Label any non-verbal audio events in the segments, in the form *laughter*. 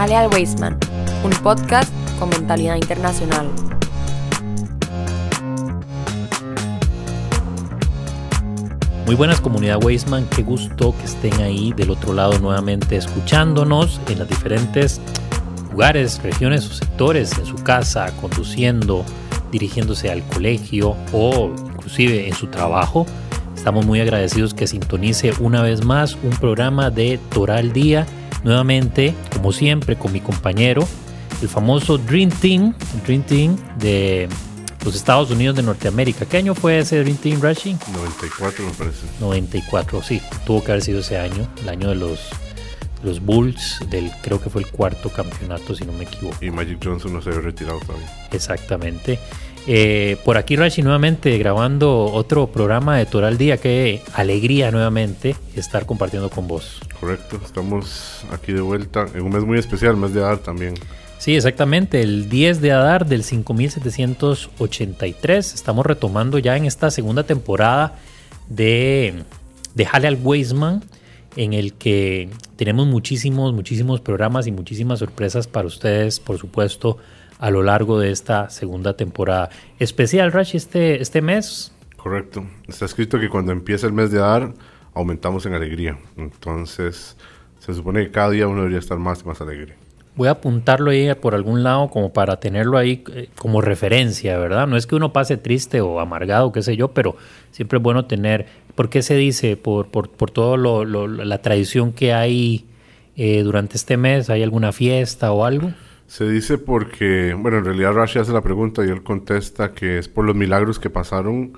Jale al Weisman, un podcast con mentalidad internacional. Muy buenas comunidad Weisman, qué gusto que estén ahí del otro lado nuevamente escuchándonos en las diferentes lugares, regiones o sectores, en su casa, conduciendo, dirigiéndose al colegio o inclusive en su trabajo. Estamos muy agradecidos que sintonice una vez más un programa de Toral Día, nuevamente, como siempre, con mi compañero, el famoso Dream Team, Dream Team de los Estados Unidos de Norteamérica. ¿Qué año fue ese Dream Team Rushing? 94 me parece. 94, sí, tuvo que haber sido ese año, el año de los, los Bulls, del creo que fue el cuarto campeonato, si no me equivoco. Y Magic Johnson no se había retirado todavía. Exactamente. Eh, por aquí Rashi nuevamente grabando otro programa de Toral Día. Qué alegría nuevamente estar compartiendo con vos. Correcto, estamos aquí de vuelta en un mes muy especial, mes de Adar también. Sí, exactamente, el 10 de Adar del 5783. Estamos retomando ya en esta segunda temporada de, de Hale al Weisman, en el que tenemos muchísimos, muchísimos programas y muchísimas sorpresas para ustedes, por supuesto, a lo largo de esta segunda temporada. Especial, Rashi, este, este mes. Correcto, está escrito que cuando empieza el mes de Adar, aumentamos en alegría. Entonces, se supone que cada día uno debería estar más y más alegre voy a apuntarlo ahí por algún lado como para tenerlo ahí eh, como referencia, ¿verdad? No es que uno pase triste o amargado, qué sé yo, pero siempre es bueno tener, ¿por qué se dice? Por, por, por toda la tradición que hay eh, durante este mes, ¿hay alguna fiesta o algo? Se dice porque, bueno, en realidad Rashi hace la pregunta y él contesta que es por los milagros que pasaron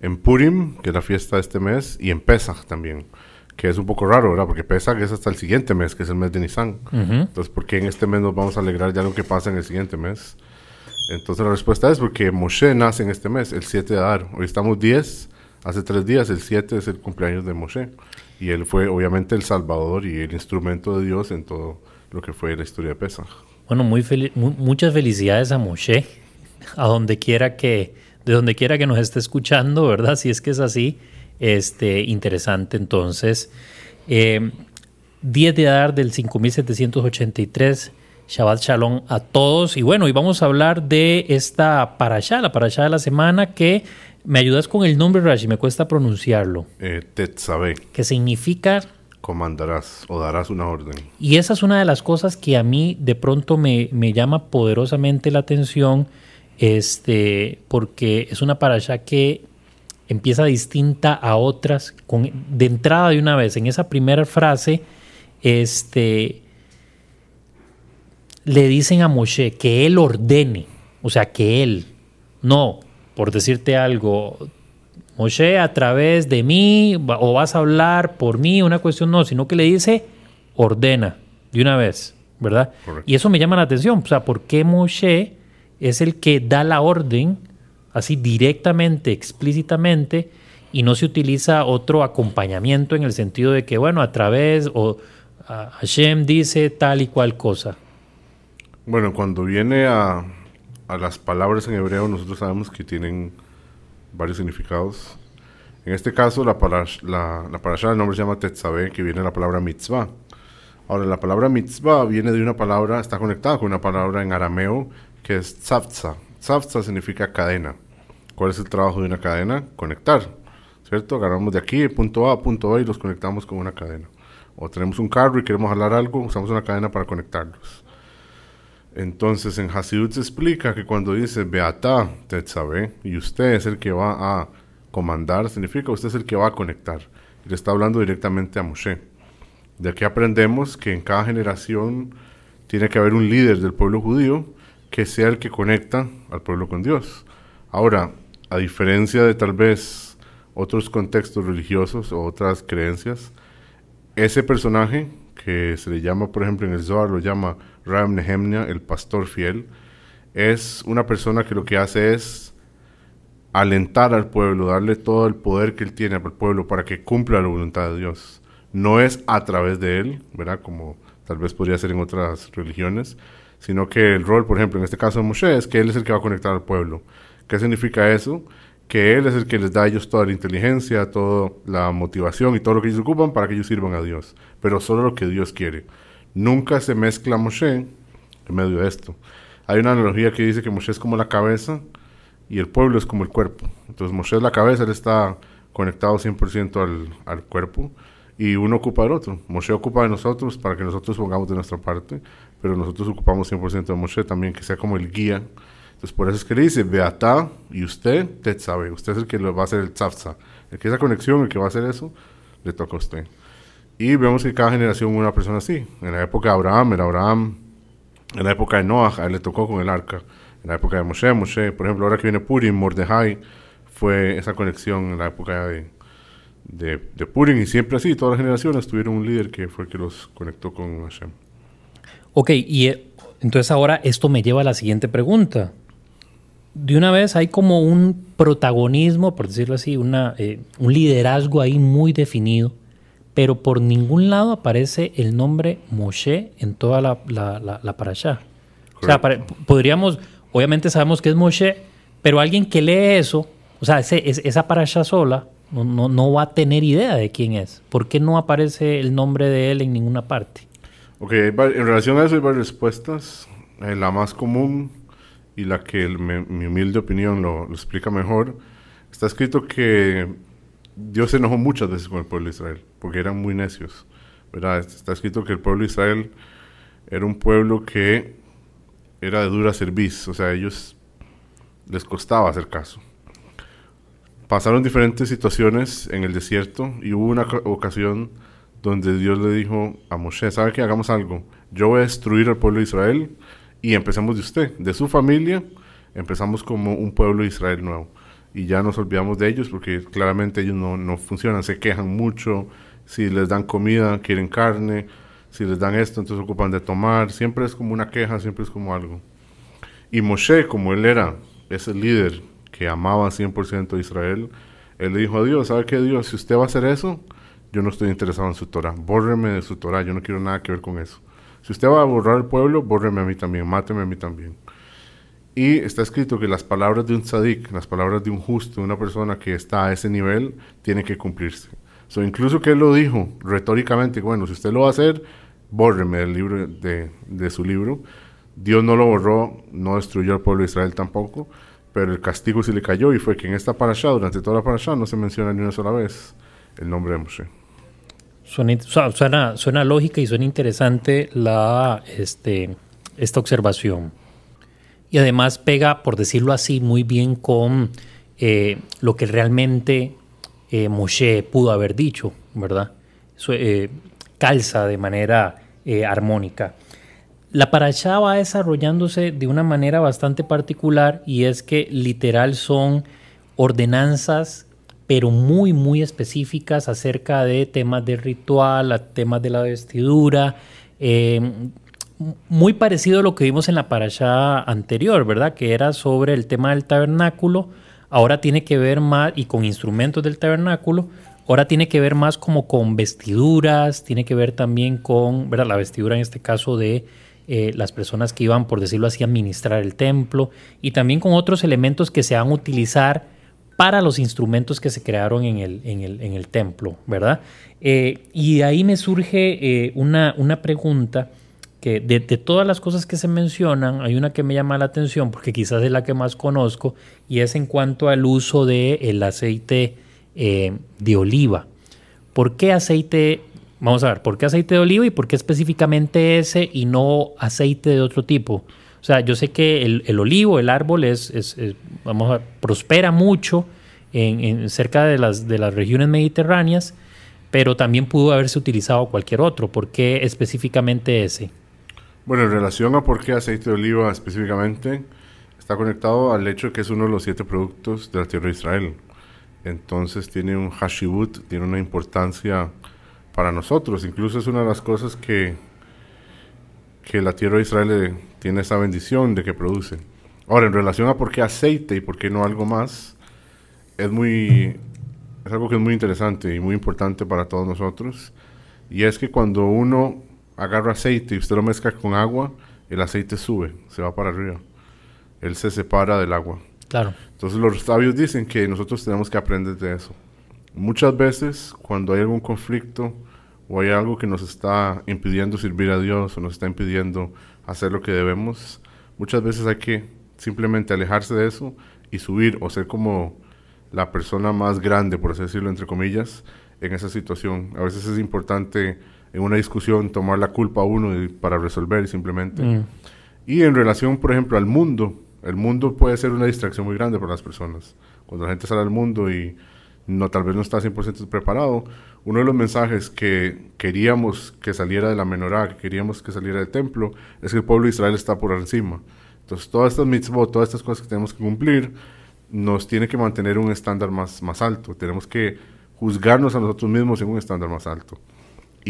en Purim, que es la fiesta de este mes, y en Pesach también que es un poco raro, ¿verdad? Porque pesa que es hasta el siguiente mes, que es el mes de Nisan. Entonces, ¿por qué en este mes nos vamos a alegrar ya lo que pasa en el siguiente mes? Entonces, la respuesta es porque Moshe nace en este mes, el 7 de Adar. Hoy estamos 10, hace tres días, el 7 es el cumpleaños de Moshe. Y él fue, obviamente, el salvador y el instrumento de Dios en todo lo que fue la historia de Pesach. Bueno, muy, muchas felicidades a Moshe, a donde quiera que, de donde quiera que nos esté escuchando, ¿verdad? Si es que es así este, interesante. Entonces, 10 eh, de Adar del 5783. Shabbat Shalom a todos. Y bueno, y vamos a hablar de esta parasha, la parasha de la semana, que me ayudas con el nombre, Rashi, me cuesta pronunciarlo. Eh, Tetzabe. Que significa... Comandarás o darás una orden. Y esa es una de las cosas que a mí de pronto me, me llama poderosamente la atención, este, porque es una parasha que empieza distinta a otras de entrada de una vez. En esa primera frase, este, le dicen a Moshe que él ordene, o sea, que él, no, por decirte algo, Moshe a través de mí o vas a hablar por mí, una cuestión no, sino que le dice ordena de una vez, ¿verdad? Y eso me llama la atención, o sea, ¿por qué Moshe es el que da la orden así directamente, explícitamente, y no se utiliza otro acompañamiento en el sentido de que, bueno, a través o Hashem dice tal y cual cosa. Bueno, cuando viene a, a las palabras en hebreo, nosotros sabemos que tienen varios significados. En este caso, la, parash, la, la parasha, el nombre se llama Tetzabeh, que viene de la palabra mitzvah. Ahora, la palabra mitzvah viene de una palabra, está conectada con una palabra en arameo que es tzavtza. Tzavtza significa cadena. ¿Cuál es el trabajo de una cadena? Conectar, ¿cierto? Agarramos de aquí, punto A a punto B y los conectamos con una cadena. O tenemos un carro y queremos jalar algo, usamos una cadena para conectarlos. Entonces en Hasidut se explica que cuando dice Beata Tetzabe y usted es el que va a comandar, significa usted es el que va a conectar. le está hablando directamente a Moshe. De aquí aprendemos que en cada generación tiene que haber un líder del pueblo judío que sea el que conecta al pueblo con Dios. Ahora, a diferencia de tal vez otros contextos religiosos o otras creencias, ese personaje que se le llama, por ejemplo, en el Zohar lo llama Ram Nehemnia, el pastor fiel, es una persona que lo que hace es alentar al pueblo, darle todo el poder que él tiene al pueblo para que cumpla la voluntad de Dios. No es a través de él, ¿verdad? Como tal vez podría ser en otras religiones, sino que el rol, por ejemplo, en este caso de Moshe, es que él es el que va a conectar al pueblo. ¿Qué significa eso? Que Él es el que les da a ellos toda la inteligencia, toda la motivación y todo lo que ellos ocupan para que ellos sirvan a Dios. Pero solo lo que Dios quiere. Nunca se mezcla Moshe en medio de esto. Hay una analogía que dice que Moshe es como la cabeza y el pueblo es como el cuerpo. Entonces Moshe es la cabeza, él está conectado 100% al, al cuerpo y uno ocupa del otro. Moshe ocupa de nosotros para que nosotros pongamos de nuestra parte, pero nosotros ocupamos 100% de Moshe también, que sea como el guía. Entonces por eso es que le dice, Beata y usted, te sabe, usted es el que lo va a hacer el tzafza. El que esa conexión, el que va a hacer eso, le toca a usted. Y vemos que cada generación una persona así. En la época de Abraham, era Abraham. En la época de Noah, a él le tocó con el arca. En la época de Moshe, Moshe, por ejemplo, ahora que viene Purim, Mordejai, fue esa conexión en la época de, de, de Purim. Y siempre así, todas las generaciones tuvieron un líder que fue el que los conectó con Hashem. Ok, y eh, entonces ahora esto me lleva a la siguiente pregunta. De una vez hay como un protagonismo, por decirlo así, una, eh, un liderazgo ahí muy definido, pero por ningún lado aparece el nombre Moshe en toda la, la, la, la parashá. O sea, pare- podríamos, obviamente sabemos que es Moshe, pero alguien que lee eso, o sea, ese- es- esa parashá sola, no, no, no va a tener idea de quién es. ¿Por qué no aparece el nombre de él en ninguna parte? Ok, en relación a eso hay varias respuestas. Eh, la más común y la que el- me- mi humilde opinión lo, lo explica mejor, está escrito que Dios se enojó muchas veces con el pueblo de Israel, porque eran muy necios. ¿verdad? Está escrito que el pueblo de Israel era un pueblo que era de dura cerviz, o sea, a ellos les costaba hacer caso. Pasaron diferentes situaciones en el desierto y hubo una ocasión donde Dios le dijo a Moshe, ¿sabe que hagamos algo? Yo voy a destruir al pueblo de Israel y empezamos de usted, de su familia, empezamos como un pueblo de Israel nuevo. Y ya nos olvidamos de ellos porque claramente ellos no, no funcionan, se quejan mucho, si les dan comida, quieren carne, si les dan esto, entonces ocupan de tomar, siempre es como una queja, siempre es como algo. Y Moshe, como él era ese líder que amaba 100% a Israel, él le dijo a Dios, ¿sabe qué Dios? Si usted va a hacer eso, yo no estoy interesado en su Torah. Bórreme de su Torah, yo no quiero nada que ver con eso. Si usted va a borrar el pueblo, bórreme a mí también, máteme a mí también. Y está escrito que las palabras de un tzadik, las palabras de un justo, una persona que está a ese nivel, tienen que cumplirse. So, incluso que él lo dijo retóricamente, bueno, si usted lo va a hacer, bórreme del libro de, de su libro. Dios no lo borró, no destruyó al pueblo de Israel tampoco, pero el castigo sí le cayó y fue que en esta parasha, durante toda la parasha, no se menciona ni una sola vez el nombre de Moshe. Suena, suena, suena lógica y suena interesante la, este, esta observación. Y además pega, por decirlo así, muy bien con eh, lo que realmente eh, Moshe pudo haber dicho, ¿verdad? Eh, calza de manera armónica. La parashá va desarrollándose de una manera bastante particular y es que literal son ordenanzas pero muy muy específicas acerca de temas de ritual, temas de la vestidura, muy parecido a lo que vimos en la parashá anterior, ¿verdad? Que era sobre el tema del tabernáculo, ahora tiene que ver más, y con instrumentos del tabernáculo, ahora tiene que ver más como con vestiduras, tiene que ver también con, ¿verdad? La vestidura en este caso de eh, las personas que iban, por decirlo así, a administrar el templo, y también con otros elementos que se van a utilizar para los instrumentos que se crearon en el, en el, en el templo, ¿verdad? Eh, y ahí me surge eh, una, una pregunta que de, todas las cosas que se mencionan, hay una que me llama la atención porque quizás es la que más conozco y es en cuanto al uso del el aceite eh, de oliva. ¿Por qué aceite? Vamos a ver, ¿por qué aceite de oliva y por qué específicamente ese y no aceite de otro tipo? O sea, yo sé que el, el olivo, el árbol, es, es, vamos prospera mucho en, cerca de las, de las regiones mediterráneas, pero también pudo haberse utilizado cualquier otro. ¿Por qué específicamente ese? Bueno, en relación a por qué aceite de oliva específicamente, está conectado al hecho de que es uno de los siete productos de la tierra de Israel. Entonces tiene un hashibut, tiene una importancia para nosotros. Incluso es una de las cosas que, que la tierra de Israel tiene esa bendición de que produce. Ahora, en relación a por qué aceite y por qué no algo más, es muy es algo que es muy interesante y muy importante para todos nosotros. Y es que cuando uno agarra aceite y usted lo mezcla con agua, el aceite sube, se va para arriba. Él se separa del agua. Claro. Entonces los sabios dicen que nosotros tenemos que aprender de eso. Muchas veces cuando hay algún conflicto o hay algo que nos está impidiendo servir a Dios o nos está impidiendo hacer lo que debemos, muchas veces hay que simplemente alejarse de eso y subir o ser como la persona más grande, por así decirlo, entre comillas, en esa situación. A veces es importante en una discusión tomar la culpa a uno para resolver simplemente. Mm. Y en relación, por ejemplo, al mundo, el mundo puede ser una distracción muy grande para las personas. Cuando la gente sale al mundo y no tal vez no está 100% preparado, uno de los mensajes que queríamos que saliera de la menorá, que queríamos que saliera del templo, es que el pueblo de Israel está por encima. Entonces, todas estas mitzvot, todas estas cosas que tenemos que cumplir, nos tiene que mantener un estándar más, más alto. Tenemos que juzgarnos a nosotros mismos en un estándar más alto.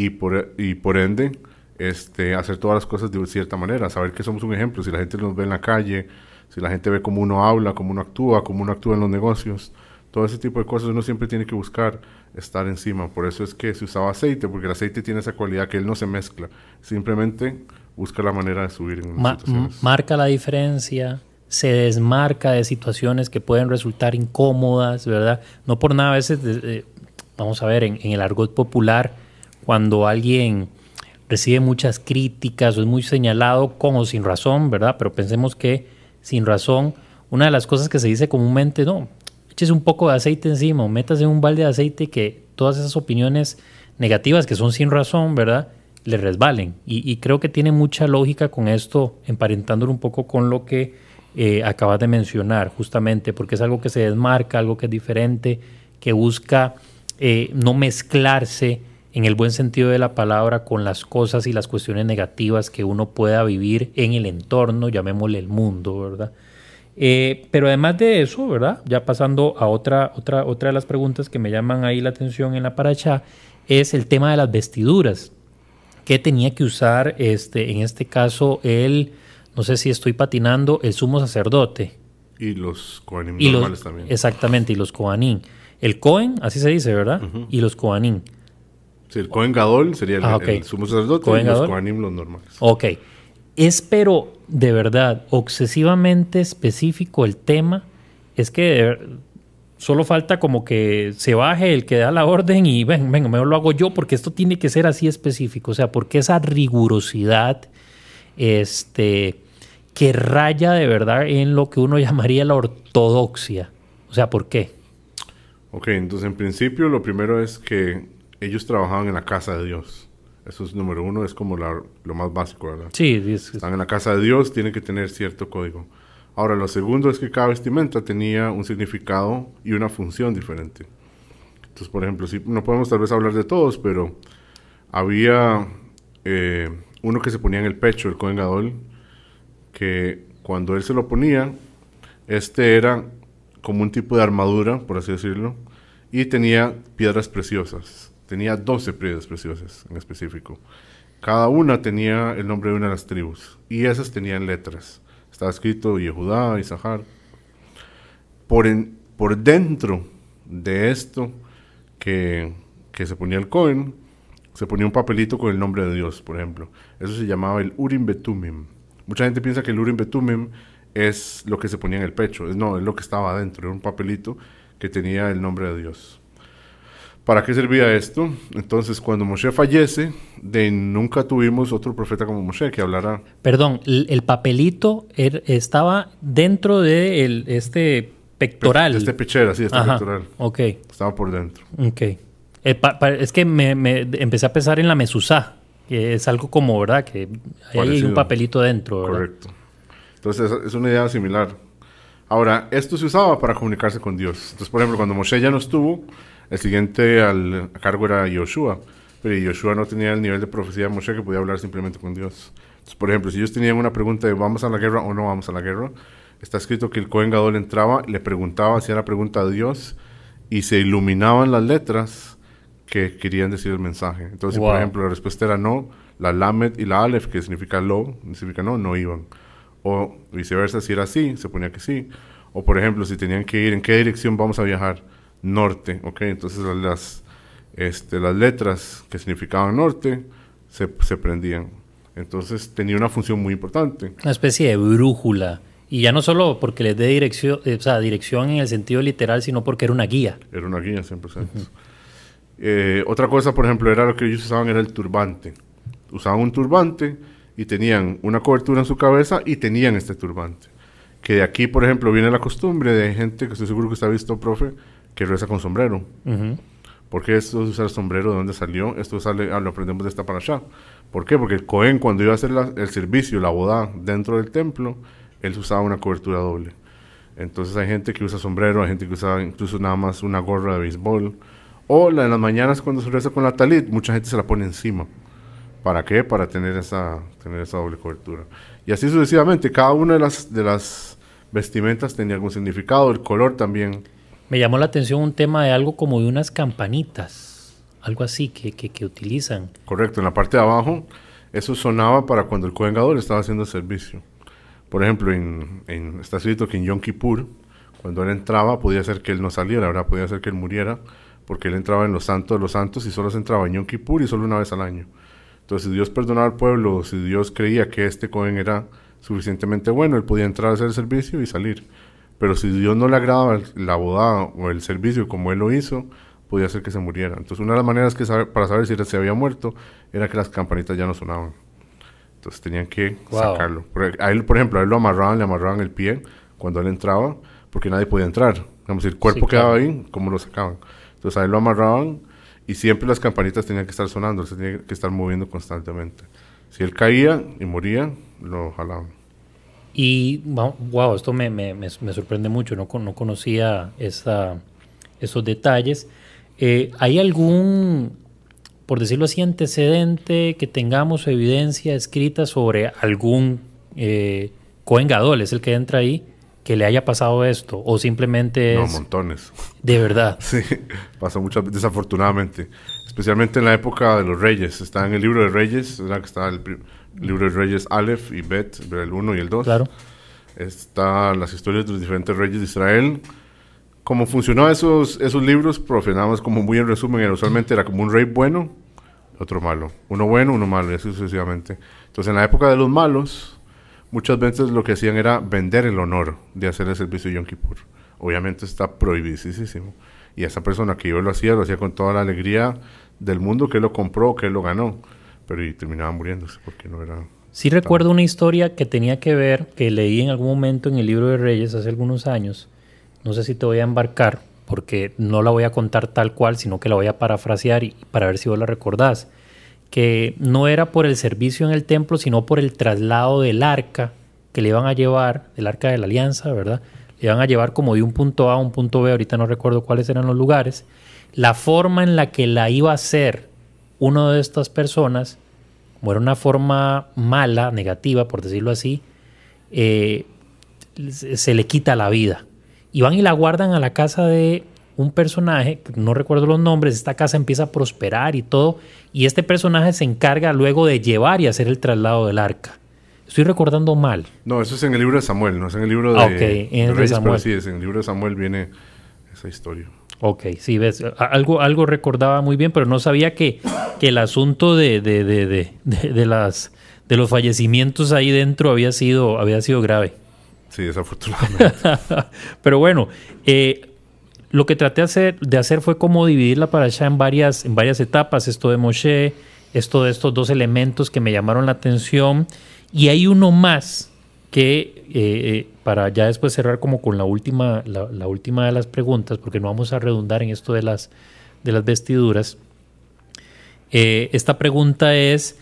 Y por, y por ende, este, hacer todas las cosas de cierta manera, saber que somos un ejemplo. Si la gente nos ve en la calle, si la gente ve cómo uno habla, cómo uno actúa, cómo uno actúa en los negocios, todo ese tipo de cosas uno siempre tiene que buscar estar encima. Por eso es que se usaba aceite, porque el aceite tiene esa cualidad que él no se mezcla. Simplemente busca la manera de subir en Ma- situaciones. marca la diferencia, se desmarca de situaciones que pueden resultar incómodas, ¿verdad? No por nada a veces, eh, vamos a ver, en, en el argot popular, cuando alguien recibe muchas críticas o es muy señalado con o sin razón, ¿verdad? Pero pensemos que sin razón, una de las cosas que se dice comúnmente, no, échese un poco de aceite encima o métase un balde de aceite que todas esas opiniones negativas que son sin razón, ¿verdad? Le resbalen. Y, y creo que tiene mucha lógica con esto, emparentándolo un poco con lo que eh, acabas de mencionar, justamente, porque es algo que se desmarca, algo que es diferente, que busca eh, no mezclarse en el buen sentido de la palabra con las cosas y las cuestiones negativas que uno pueda vivir en el entorno, llamémosle el mundo, ¿verdad? Eh, pero además de eso, ¿verdad? Ya pasando a otra, otra, otra de las preguntas que me llaman ahí la atención en la paracha, es el tema de las vestiduras. ¿Qué tenía que usar, este, en este caso, el, no sé si estoy patinando, el sumo sacerdote? Y los Kohanim Y normales los, también. exactamente, y los Kohanim. El Cohen, así se dice, ¿verdad? Y los Kohanim. Sí, el Kohen Gadol sería el, Ah, el sumo sacerdote y los. Kohanim los normales. Ok. Es pero de verdad obsesivamente específico el tema. Es que ver- solo falta como que se baje el que da la orden y ven, venga, mejor lo hago yo porque esto tiene que ser así específico. O sea, porque esa rigurosidad este, que raya de verdad en lo que uno *laughs* llamaría la ortodoxia. O sea, ¿por qué? Ok, entonces en principio lo primero es que ellos trabajaban en la casa de Dios. Eso es número uno, es como la- lo más básico, ¿verdad? Sí, es- Están en la casa de Dios, tienen que tener cierto código. Ahora, lo segundo es que cada vestimenta tenía un significado y una función diferente. Entonces, por ejemplo, si, no podemos tal vez hablar de todos, pero había eh, uno que se ponía en el pecho, el Kohen Gadol, que cuando él se lo ponía, este era como un tipo de armadura, por así decirlo, y tenía piedras preciosas. Tenía 12 piedras preciosas en específico. Cada una tenía el nombre de una de las tribus, y esas tenían letras. Estaba escrito Yehudá, Isahar. Por, en- por dentro de esto que, que se ponía el Cohen, se ponía un papelito con el nombre de Dios, por ejemplo. Eso se llamaba el Urim Betumim. Mucha gente piensa que el Urim Betumim es lo que se ponía en el pecho. No, es lo que estaba adentro. Era un papelito que tenía el nombre de Dios. ¿Para qué servía esto? Entonces, cuando Moshe fallece, de nunca tuvimos otro profeta como Moshe que hablara. Perdón, el, el papelito er- estaba dentro de el- este pectoral. De este pechera, sí, este Ajá, pectoral. Ok, Estaba por dentro. ok. Pa- pa- es que me, me empecé a pensar en la mesusá, que es algo como, ¿verdad? Que ahí hay un papelito dentro, ¿verdad? Correcto. Entonces, es- es una idea similar. Ahora, esto se usaba para comunicarse con Dios. Entonces, por ejemplo, cuando Moshe ya no estuvo, el siguiente al a cargo era Yoshua. Pero Yoshua no tenía el nivel de profecía de Moshe que podía hablar simplemente con Dios. Entonces, por ejemplo, si ellos tenían una pregunta de ¿vamos a la guerra o no vamos a la guerra? Está escrito que el Cohen Gadol entraba, le preguntaba, hacía la pregunta a Dios y se iluminaban las letras que querían decir el mensaje. Entonces, si, Wow. por ejemplo, la respuesta era no, la Lamed y la Aleph, que significa lo, significa no, no iban. O viceversa, si era así, se ponía que sí. O por ejemplo, si tenían que ir, ¿en qué dirección vamos a viajar? Norte, ¿ok? Entonces las, este, las letras que significaban norte se, se prendían. Entonces tenía una función muy importante. Una especie de brújula. Y ya no solo porque les dé dirección, eh, o sea, dirección en el sentido literal, sino porque era una guía. Era una guía 100%. Eh, otra cosa, por ejemplo, era lo que ellos usaban, era el turbante. Usaban un turbante y tenían una cobertura en su cabeza y tenían este turbante. Que de aquí, por ejemplo, viene la costumbre de gente que estoy seguro que está visto, profe, que reza con sombrero. ¿Por qué esto de usar sombrero? ¿De dónde salió? Esto sale, ah, lo aprendemos de esta para allá. ¿Por qué? Porque el Cohen, cuando iba a hacer el servicio, la boda dentro del templo, él usaba una cobertura doble. Entonces hay gente que usa sombrero, hay gente que usa incluso nada más una gorra de béisbol. O la, en las mañanas cuando se reza con la talit, mucha gente se la pone encima. ¿Para qué? Para tener esa, tener esa doble cobertura. Y así sucesivamente, cada una de las, de las vestimentas tenía algún significado, el color también. Me llamó la atención un tema de algo como de unas campanitas, algo así que, que, utilizan. Correcto, en la parte de abajo, eso sonaba para cuando el Kohen estaba haciendo servicio. Por ejemplo, en, en, está escrito que en Yom Kippur, cuando él entraba, podía ser que él no saliera, ¿verdad? Podía ser que él muriera, porque él entraba en los santos de los santos y solo se entraba en Yom Kippur y solo una vez al año. Entonces, si Dios perdonaba al pueblo, si Dios creía que este Cohen era suficientemente bueno, él podía entrar a hacer el servicio y salir. Pero si Dios no le agradaba la boda o el servicio como él lo hizo, podía ser que se muriera. Entonces, una de las maneras que para saber si se había muerto era que las campanitas ya no sonaban. Entonces tenían que sacarlo. A él, por ejemplo, a él lo amarraban, le amarraban el pie cuando él entraba, porque nadie podía entrar. Digamos, el cuerpo quedaba ahí, ¿cómo lo sacaban? Entonces a él lo amarraban y siempre las campanitas tenían que estar sonando, se tenía que estar moviendo constantemente. Si él caía y moría, lo jalaban. Y, wow, esto me, me, me, sorprende mucho, no, no conocía esa, esos detalles. Eh, ¿Hay algún por decirlo así, antecedente, que tengamos evidencia escrita sobre algún eh, Cohen es el que entra ahí, que le haya pasado esto, o simplemente No, montones. De verdad. *laughs* sí, pasó muchas desafortunadamente, especialmente en la época de los reyes. Está en el libro de reyes, ¿verdad? que está el, libro de reyes Aleph y Bet, el 1 y el 2. Claro. Están las historias de los diferentes reyes de Israel como funcionó esos, esos libros, profe, nada más como muy en resumen, usualmente era como un rey bueno, otro malo. Uno bueno, uno malo, y así sucesivamente. Entonces, en la época de los malos, muchas veces lo que hacían era vender el honor de hacer el servicio de Yom Kippur. Obviamente está prohibidísimo. Y esa persona que yo lo hacía, lo hacía con toda la alegría del mundo, que lo compró, que lo ganó. Pero y terminaba muriéndose porque no era... Sí recuerdo una historia que tenía que ver, que leí en algún momento en el libro de Reyes hace algunos años, no sé si te voy a embarcar porque no la voy a contar tal cual, sino que la voy a parafrasear y para ver si vos la recordás. Que no era por el servicio en el templo, sino por el traslado del arca que le iban a llevar, del arca de la alianza, ¿verdad? Le iban a llevar como de un punto A a un punto B, ahorita no recuerdo cuáles eran los lugares. La forma en la que la iba a hacer una de estas personas, como era una forma mala, negativa, por decirlo así, eh, se le quita la vida y van y la guardan a la casa de un personaje, no recuerdo los nombres, esta casa empieza a prosperar y todo, y este personaje se encarga luego de llevar y hacer el traslado del arca. Estoy recordando mal. No, eso es en el libro de Samuel, no es en el libro de, ah, en el de Samuel. sí, es en el libro de Samuel viene esa historia. Ok, sí, ves, algo, algo recordaba muy bien, pero no sabía que, que el asunto de, de, de, de, las, de los fallecimientos ahí dentro había sido, había sido grave. Sí, desafortunadamente. *laughs* Pero bueno, eh, lo que traté de hacer, de hacer fue como dividirla para allá en varias, en varias etapas. Esto de Moshe, esto de estos dos elementos que me llamaron la atención. Y hay uno más que, eh, eh, para ya después cerrar como con la última, la, última de las preguntas, porque no vamos a redundar en esto de las, de las vestiduras. esta pregunta es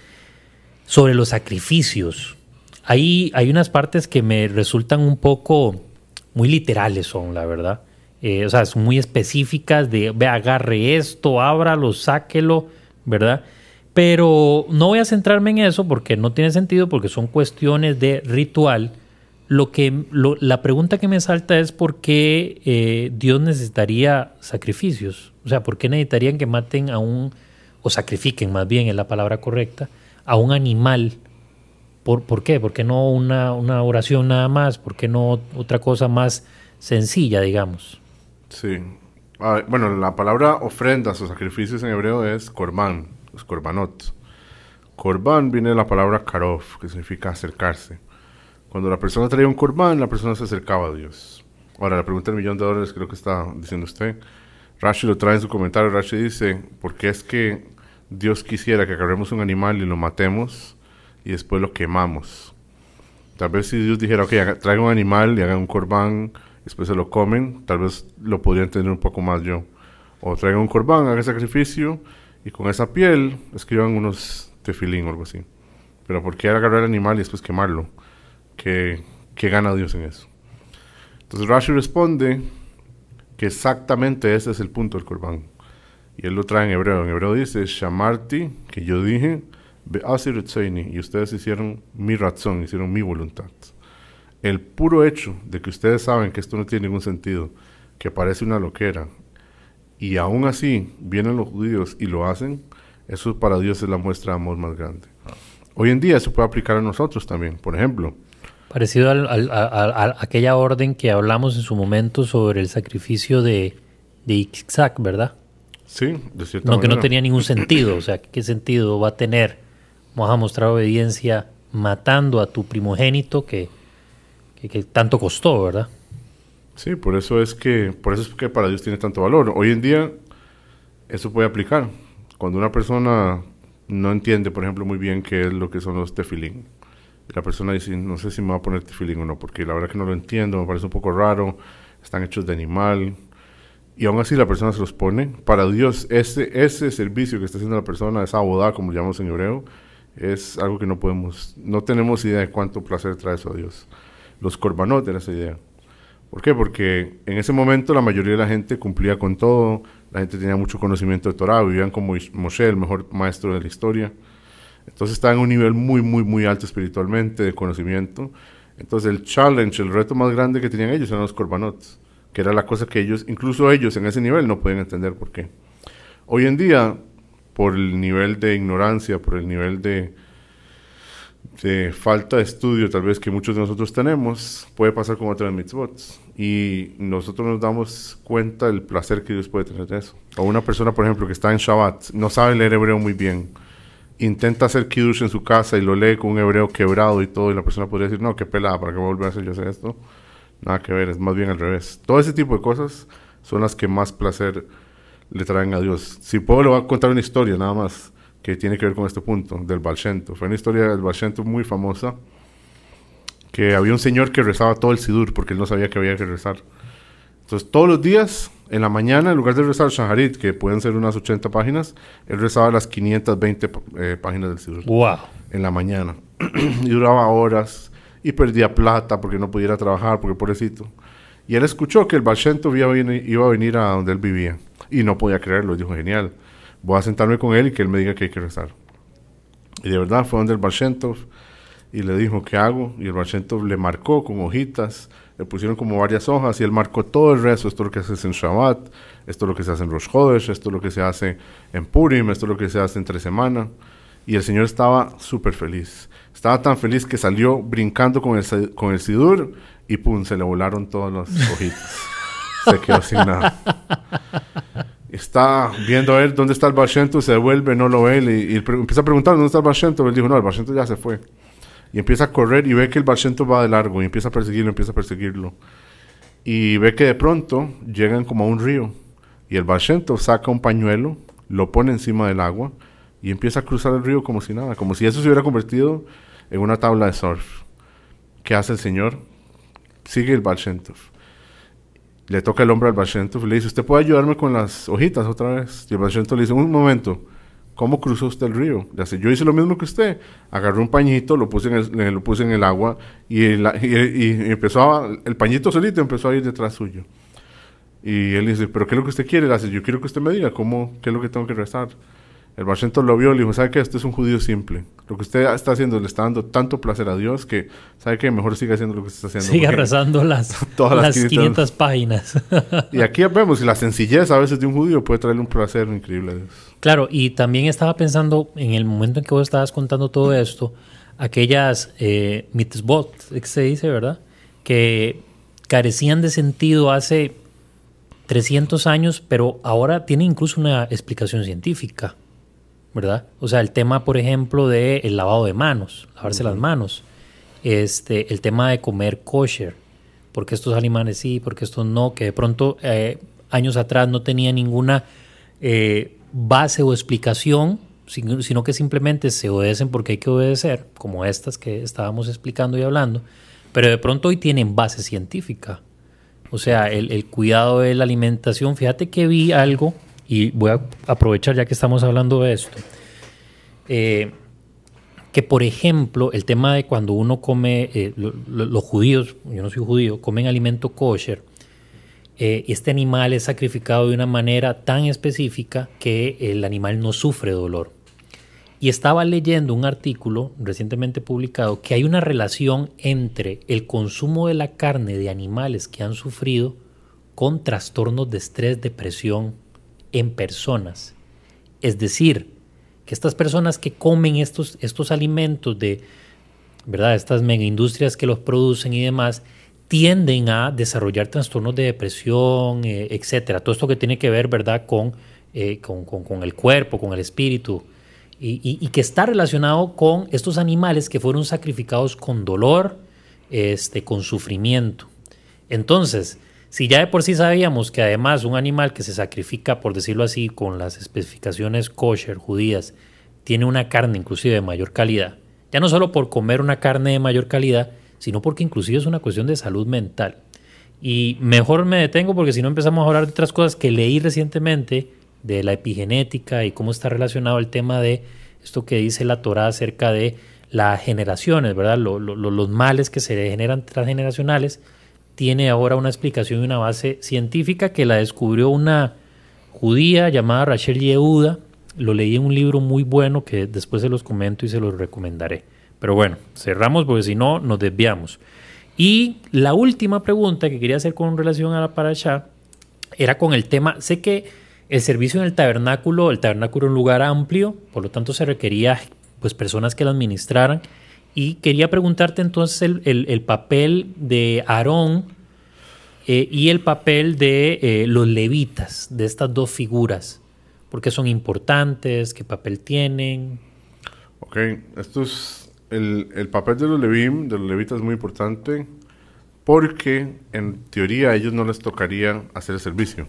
sobre los sacrificios. Hay, hay unas partes que me resultan un poco muy literales son, la verdad. Eh, o sea, son muy específicas de, agarre esto, ábralo, sáquelo, ¿verdad? Pero no voy a centrarme en eso porque no tiene sentido, porque son cuestiones de ritual. Lo que, la pregunta que me salta es por qué eh, Dios necesitaría sacrificios. O sea, ¿por qué necesitarían que maten a un, o sacrifiquen más bien, es la palabra correcta, a un animal ¿Por, qué? ¿Por qué no una, oración nada más? ¿Por qué no otra cosa más sencilla, digamos? Sí. Ah, bueno, la palabra ofrendas o sacrificios en hebreo es korban, es korbanot. Korban viene de la palabra karov, que significa acercarse. Cuando la persona traía un korban, la persona se acercaba a Dios. Ahora, la pregunta del millón de dólares creo que está diciendo usted. Rashi lo trae en su comentario. Rashi dice, porque es que Dios quisiera que agarremos un animal y lo matemos y después lo quemamos. Tal vez si Dios dijera, ok, traigan un animal y hagan un corbán, después se lo comen, tal vez lo podría entender un poco más yo. O traigan un corbán, hagan sacrificio y con esa piel escriban unos tefilín o algo así. Pero ¿por qué agarrar el animal y después quemarlo? ¿Qué, qué gana Dios en eso? Entonces Rashi responde que exactamente ese es el punto del corbán. Y él lo trae en hebreo. En hebreo dice, Shamarti, que yo dije, y ustedes hicieron mi razón, hicieron mi voluntad. El puro hecho de que ustedes saben que esto no tiene ningún sentido, que parece una loquera, y aún así vienen los judíos y lo hacen, eso para Dios es la muestra de amor más grande. Hoy en día se puede aplicar a nosotros también. Por ejemplo, Parecido a, aquella orden que hablamos en su momento sobre el sacrificio de, de Isaac, ¿verdad? Sí, de cierta no, que no tenía ningún sentido. O sea, ¿qué sentido va a tener? Vamos a mostrar obediencia matando a tu primogénito que, que, tanto costó, ¿verdad? Sí, por eso es que por eso es que para Dios tiene tanto valor. Hoy en día eso puede aplicar. Cuando una persona no entiende, por ejemplo, muy bien qué es lo que son los tefilín la persona dice, no sé si me va a poner tefilín o no, porque la verdad que no lo entiendo, me parece un poco raro, están hechos de animal. Y aún así la persona se los pone. Para Dios, ese, ese servicio que está haciendo la persona, esa boda, como lo llamamos en hebreo, es algo que no podemos, no tenemos idea de cuánto placer trae eso a Dios. Los korbanot era esa idea. ¿Por qué? Porque en ese momento la mayoría de la gente cumplía con todo, la gente tenía mucho conocimiento de Torah, vivían como Moshe, el mejor maestro de la historia. Entonces está en un nivel muy, muy, muy alto espiritualmente, de conocimiento. Entonces el challenge, el reto más grande que tenían ellos eran los corbanots, que era la cosa que ellos, incluso ellos en ese nivel, no podían entender por qué. Hoy en día, por el nivel de ignorancia, por el nivel de, de falta de estudio tal vez que muchos de nosotros tenemos, puede pasar como otras mitzvot. Y nosotros nos damos cuenta del placer que Dios puede tener de eso. O una persona, por ejemplo, que está en Shabbat, no sabe leer hebreo muy bien intenta hacer kiddush en su casa y lo lee con un hebreo quebrado y todo, y la persona podría decir, no, qué pelada, ¿para qué volver a hacer yo hacer esto? Nada que ver, es más bien al revés. Todo ese tipo de cosas son las que más placer le traen a Dios. Si puedo, le voy a contar una historia nada más que tiene que ver con este punto, del Balshento. Fue una historia del Balshento muy famosa, que había un señor que rezaba todo el Sidur, porque él no sabía que había que rezar. Entonces, todos los días en la mañana, en lugar de rezar Shaharit, que pueden ser unas 80 páginas, él rezaba las 520 eh, páginas del Sidur. ¡Wow! En la mañana. *clears throat* y duraba horas y perdía plata porque no pudiera trabajar, porque pobrecito. Y él escuchó que el Balshento iba, a venir a donde él vivía. Y no podía creerlo. Dijo, genial, voy a sentarme con él y que él me diga que hay que rezar. Y de verdad fue donde el Balshentov y le dijo, ¿qué hago? Y el Balshentov le marcó con hojitas le pusieron como varias hojas y él marcó todo el resto. Esto es lo que se hace en Shabbat, esto es lo que se hace en Rosh Chodesh, esto es lo que se hace en Purim, esto es lo que se hace entre semana. Y el Señor estaba súper feliz. Estaba tan feliz que salió brincando con el, con el Sidur y pum, se le volaron todas las hojitas. se quedó sin nada. Está viendo a ver dónde está el Bashento, se devuelve, no lo ve y, empieza a preguntar dónde está el Bashento. Él dijo, no, el Bashento ya se fue y empieza a correr y ve que el Barcento va de largo y empieza a perseguirlo, empieza a perseguirlo. Y ve que de pronto llegan como a un río y el Barcento saca un pañuelo, lo pone encima del agua y empieza a cruzar el río como si nada, como si eso se hubiera convertido en una tabla de surf. ¿Qué hace el Señor? Sigue el Barshentov. Le toca el hombro al Barshentov y le dice, ¿usted puede ayudarme con las hojitas otra vez? Y el Barshentov le dice, un momento, ¿Cómo cruzó usted el río? yo hice lo mismo que usted. Agarré un pañito, lo puse en el, el agua y, a, el pañito solito empezó a ir detrás suyo. Y él dice, ¿pero qué es lo que usted quiere? Le dice, yo quiero que usted me diga cómo, qué es lo que tengo que rezar. El Barcento lo vio y le dijo, ¿sabe qué? Este es un judío simple. Lo que usted está haciendo le está dando tanto placer a Dios que, ¿sabe qué? Mejor siga haciendo lo que está haciendo. Siga rezando las, *laughs* todas las 500, páginas. *laughs* y aquí vemos la sencillez a veces de un judío puede traerle un placer increíble a Dios. Claro, y también estaba pensando en el momento en que vos estabas contando todo esto, aquellas eh, mitzvot, que se dice, ¿verdad? Que carecían de sentido hace 300 años, pero ahora tienen incluso una explicación científica. ¿Verdad? O sea, el tema, por ejemplo, de el lavado de manos, lavarse las manos, este, el tema de comer kosher, porque estos animales sí, porque estos no, que de pronto eh, años atrás no tenía ninguna eh, base o explicación, sino que simplemente se obedecen porque hay que obedecer, como estas que estábamos explicando y hablando, pero de pronto hoy tienen base científica. O sea, el, cuidado de la alimentación. Fíjate que vi algo, y voy a aprovechar ya que estamos hablando de esto. Eh, que por ejemplo el tema de cuando uno come, eh, los judíos, yo no soy judío, comen alimento kosher, eh, este animal es sacrificado de una manera tan específica que el animal no sufre dolor. Y estaba leyendo un artículo recientemente publicado que hay una relación entre el consumo de la carne de animales que han sufrido con trastornos de estrés, depresión en personas. Es decir, que estas personas que comen estos, estos alimentos de, ¿verdad? Estas mega industrias que los producen y demás, tienden a desarrollar trastornos de depresión, eh, etcétera. Todo esto que tiene que ver, ¿verdad?, con, eh, con, el cuerpo, con el espíritu, y, y, que está relacionado con estos animales que fueron sacrificados con dolor, este, con sufrimiento. Entonces, si ya de por sí sabíamos que además un animal que se sacrifica, por decirlo así, con las especificaciones kosher judías, tiene una carne inclusive de mayor calidad, ya no solo por comer una carne de mayor calidad, sino porque inclusive es una cuestión de salud mental. Y mejor me detengo porque si no empezamos a hablar de otras cosas que leí recientemente de la epigenética y cómo está relacionado el tema de esto que dice la Torah acerca de las generaciones, ¿verdad? los males que se generan transgeneracionales tiene ahora una explicación y una base científica que la descubrió una judía llamada Rachel Yehuda. Lo leí en un libro muy bueno que después se los comento y se los recomendaré. Pero bueno, cerramos porque si no nos desviamos. Y la última pregunta que quería hacer con relación a la parasha era con el tema, sé que el servicio en el tabernáculo, el tabernáculo era un lugar amplio, por lo tanto se requería pues personas que lo administraran y quería preguntarte entonces el, papel de Aarón eh, y el papel de eh, los levitas, de estas dos figuras. ¿Por qué son importantes? ¿Qué papel tienen? Ok, esto es el, papel de los levim, de los levitas es muy importante porque en teoría a ellos no les tocaría hacer el servicio.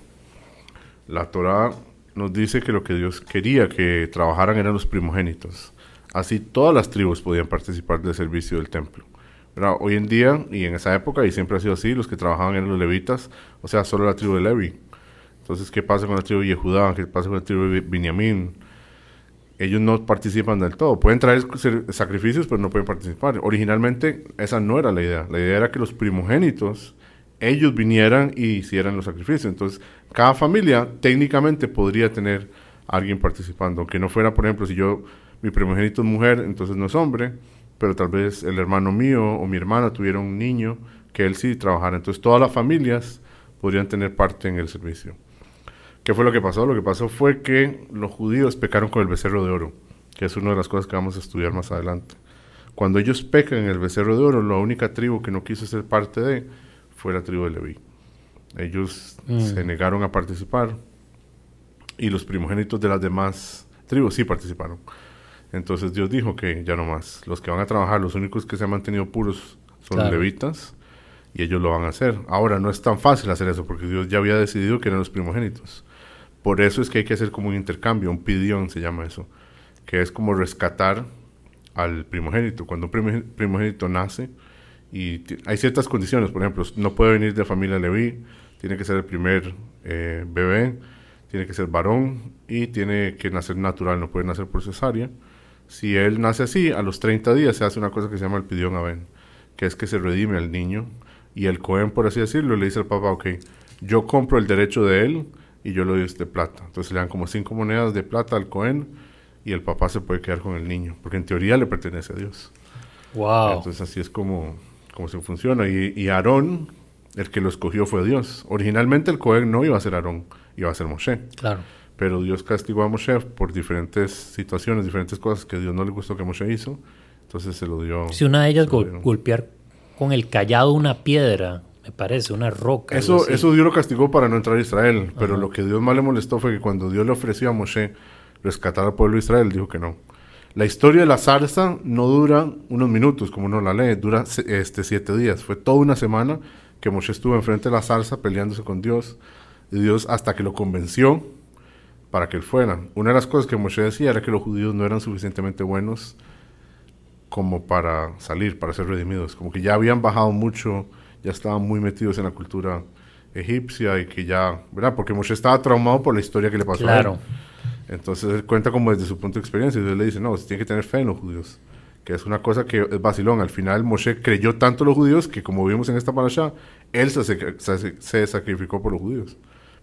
La Torah nos dice que lo que Dios quería que trabajaran eran los primogénitos. Así todas las tribus podían participar del servicio del templo. Pero hoy en día, y en esa época, y siempre ha sido así, los que trabajaban eran los levitas, o sea, solo la tribu de Levi. Entonces, ¿qué pasa con la tribu de Yehudá? ¿Qué pasa con la tribu de Benjamín? Ellos no participan del todo. Pueden traer sacrificios, pero no pueden participar. Originalmente, esa no era la idea. La idea era que los primogénitos, ellos vinieran y hicieran los sacrificios. Entonces, cada familia técnicamente podría tener a alguien participando. Aunque no fuera, por ejemplo, si yo mi primogénito es mujer, entonces no es hombre, pero tal vez el hermano mío o mi hermana tuviera un niño que él sí trabajara. Entonces todas las familias podrían tener parte en el servicio. ¿Qué fue lo que pasó? Lo que pasó fue que los judíos pecaron con el becerro de oro, que es una de las cosas que vamos a estudiar más adelante. Cuando ellos pecan en el becerro de oro, la única tribu que no quiso ser parte de fue la tribu de Leví. Ellos mm. se negaron a participar y los primogénitos de las demás tribus sí participaron. Entonces Dios dijo que ya no más. Los que van a trabajar, los únicos que se han mantenido puros son los levitas y ellos lo van a hacer. Ahora no es tan fácil hacer eso porque Dios ya había decidido que eran los primogénitos. Por eso es que hay que hacer como un intercambio, un pidión se llama eso, que es como rescatar al primogénito. Cuando un primogénito nace y hay ciertas condiciones, por ejemplo, no puede venir de familia Leví, tiene que ser el primer eh, bebé, tiene que ser varón y tiene que nacer natural, no puede nacer por cesárea si él nace así, a los 30 días se hace una cosa que se llama el pidión aben, que es que se redime al niño y el Cohen, por así decirlo, le dice al papá, ok, yo compro el derecho de él y yo lo doy de plata. Entonces le dan como cinco monedas de plata al Cohen y el papá se puede quedar con el niño, porque en teoría le pertenece a Dios. Wow. Entonces así es como, como se funciona. Y, y Aarón, el que lo escogió fue Dios. Originalmente el Cohen no iba a ser Aarón, iba a ser Moshe. Claro pero Dios castigó a Moshe por diferentes situaciones, diferentes cosas que Dios no le gustó que Moshe hizo, entonces se lo dio. Si una de ellas golpear con el callado una piedra, me parece, una roca. Eso, eso Dios lo castigó para no entrar a Israel, pero lo que Dios más le molestó fue que cuando Dios le ofreció a Moshe rescatar al pueblo de Israel, dijo que no. La historia de la zarza no dura unos minutos, como uno la lee, dura este, siete días. Fue toda una semana que Moshe estuvo enfrente de la zarza peleándose con Dios Y Dios hasta que lo convenció para que él fuera. Una de las cosas que Moshe decía era que los judíos no eran suficientemente buenos como para salir, para ser redimidos. Como que ya habían bajado mucho, ya estaban muy metidos en la cultura egipcia y que ya, ¿verdad? Porque Moshe estaba traumado por la historia que le pasó Claro. a él. Entonces él cuenta como desde su punto de experiencia y Dios le dice, no, usted tiene que tener fe en los judíos. Que es una cosa que es vacilón. Al final Moshe creyó tanto en los judíos que como vimos en esta parasha, él se, se, se sacrificó por los judíos.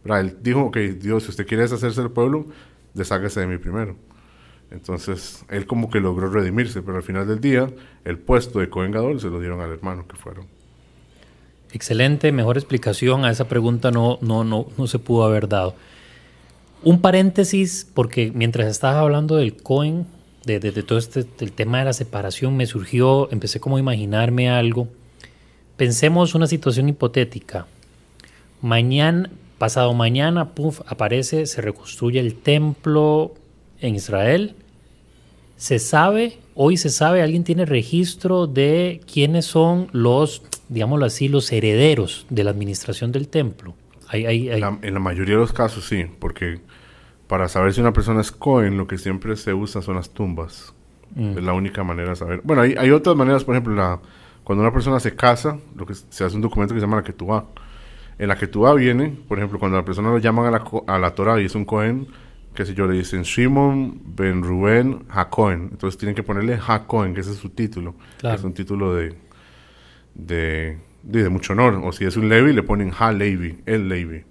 Él dijo, ok, Dios, si usted quiere deshacerse del pueblo, deshágase de mí primero. Entonces, él como que logró redimirse, pero al final del día, el puesto de Cohen Gadol se lo dieron al hermano que fueron. Excelente, mejor explicación a esa pregunta no, no, no, no se pudo haber dado. Un paréntesis, porque mientras estabas hablando del Cohen, de, de, de todo este el tema de la separación, me surgió, empecé como a imaginarme algo. Pensemos una situación hipotética. Mañana, pasado mañana, puff, aparece, se reconstruye el templo en Israel. Se sabe, hoy se sabe, alguien tiene registro de quiénes son los, digámoslo así, los herederos de la administración del templo. Hay, hay, hay... La, en la mayoría de los casos sí, porque para saber si una persona es Cohen, lo que siempre se usa son las tumbas. Mm. Es la única manera de saber. Bueno, hay, hay otras maneras, por ejemplo, la, cuando una persona se casa, lo que se hace un documento que se llama la Ketubá. En la Ketubá viene, por ejemplo, cuando la persona lo llaman a la, a la Torah y es un Cohen, qué sé yo, le dicen Shimon Ben Rubén Hacohen. Entonces tienen que ponerle Hacohen, que ese es su título. Claro. Que es un título de, de, de, de, mucho honor. O si es un Levi, le ponen Ha Levi, el Levi.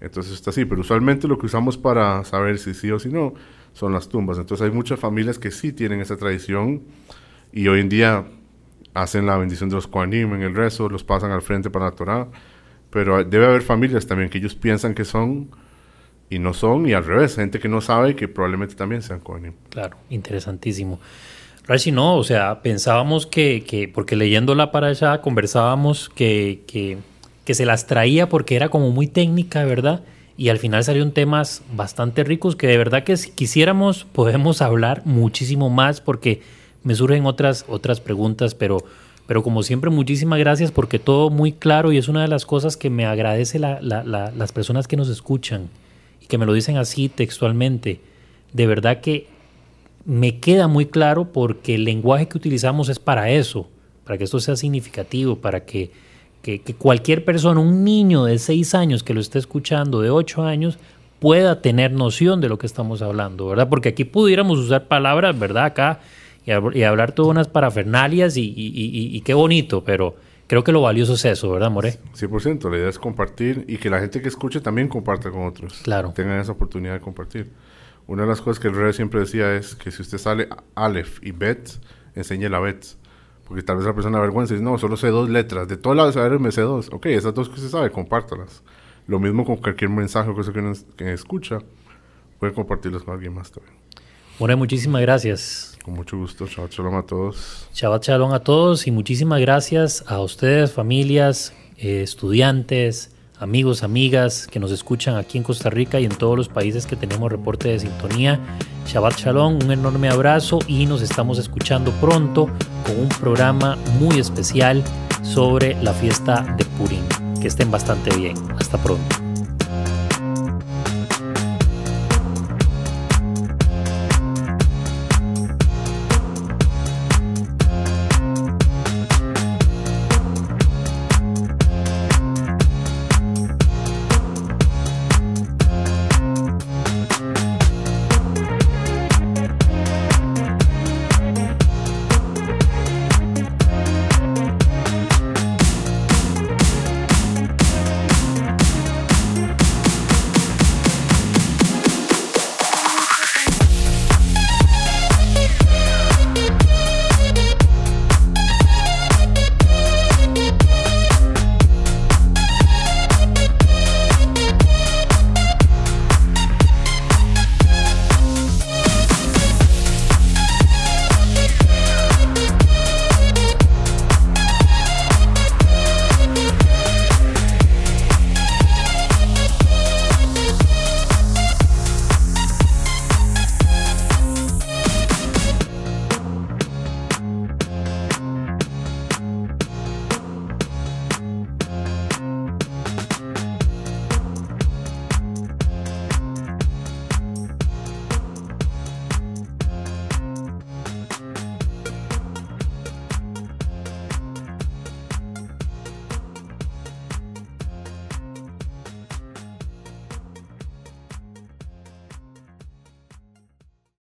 Entonces está así. Pero usualmente lo que usamos para saber si sí o si no son las tumbas. Entonces hay muchas familias que sí tienen esa tradición y hoy en día hacen la bendición de los Kohanim en el rezo, los pasan al frente para la Torah. Pero debe haber familias también que ellos piensan que son y no son, y al revés, gente que no sabe que probablemente también sean Kohanim. Claro, interesantísimo. Rashi, no, o sea, pensábamos que, que porque leyéndola para allá conversábamos que, que, que, se las traía porque era como muy técnica, ¿verdad? Y al final salieron temas bastante ricos que de verdad que si quisiéramos podemos hablar muchísimo más porque me surgen otras, otras preguntas, pero, pero como siempre muchísimas gracias porque todo muy claro y es una de las cosas que me agradece la, la, la, las personas que nos escuchan y que me lo dicen así textualmente. De verdad que me queda muy claro porque el lenguaje que utilizamos es para eso, para que esto sea significativo, para que, cualquier persona, un niño de 6 años que lo esté escuchando, de 8 años, pueda tener noción de lo que estamos hablando, ¿verdad? Porque aquí pudiéramos usar palabras, ¿verdad? Acá y, y hablar todas unas parafernalias y, y, qué bonito, pero creo que lo valioso es eso, ¿verdad, More? 100%, la idea es compartir y que la gente que escuche también comparta con otros. Claro. Tengan esa oportunidad de compartir. Una de las cosas que el rey siempre decía es que si usted sale Aleph y Bet, enseñe la Bet. Porque tal vez la persona avergüenza y dice, no, solo sé dos letras. De todas las saberes me sé dos. Ok, esas dos que usted sabe, compártalas. Lo mismo con cualquier mensaje o cosa que, nos, que escucha, puede compartirlos con alguien más también. More, muchísimas gracias. Con mucho gusto. Shabbat shalom a todos. Shabbat shalom a todos y muchísimas gracias a ustedes, familias, eh, estudiantes, amigos, amigas que nos escuchan aquí en Costa Rica y en todos los países que tenemos reporte de sintonía. Shabbat Shalom, un enorme abrazo y nos estamos escuchando pronto con un programa muy especial sobre la fiesta de Purim. Que estén bastante bien. Hasta pronto.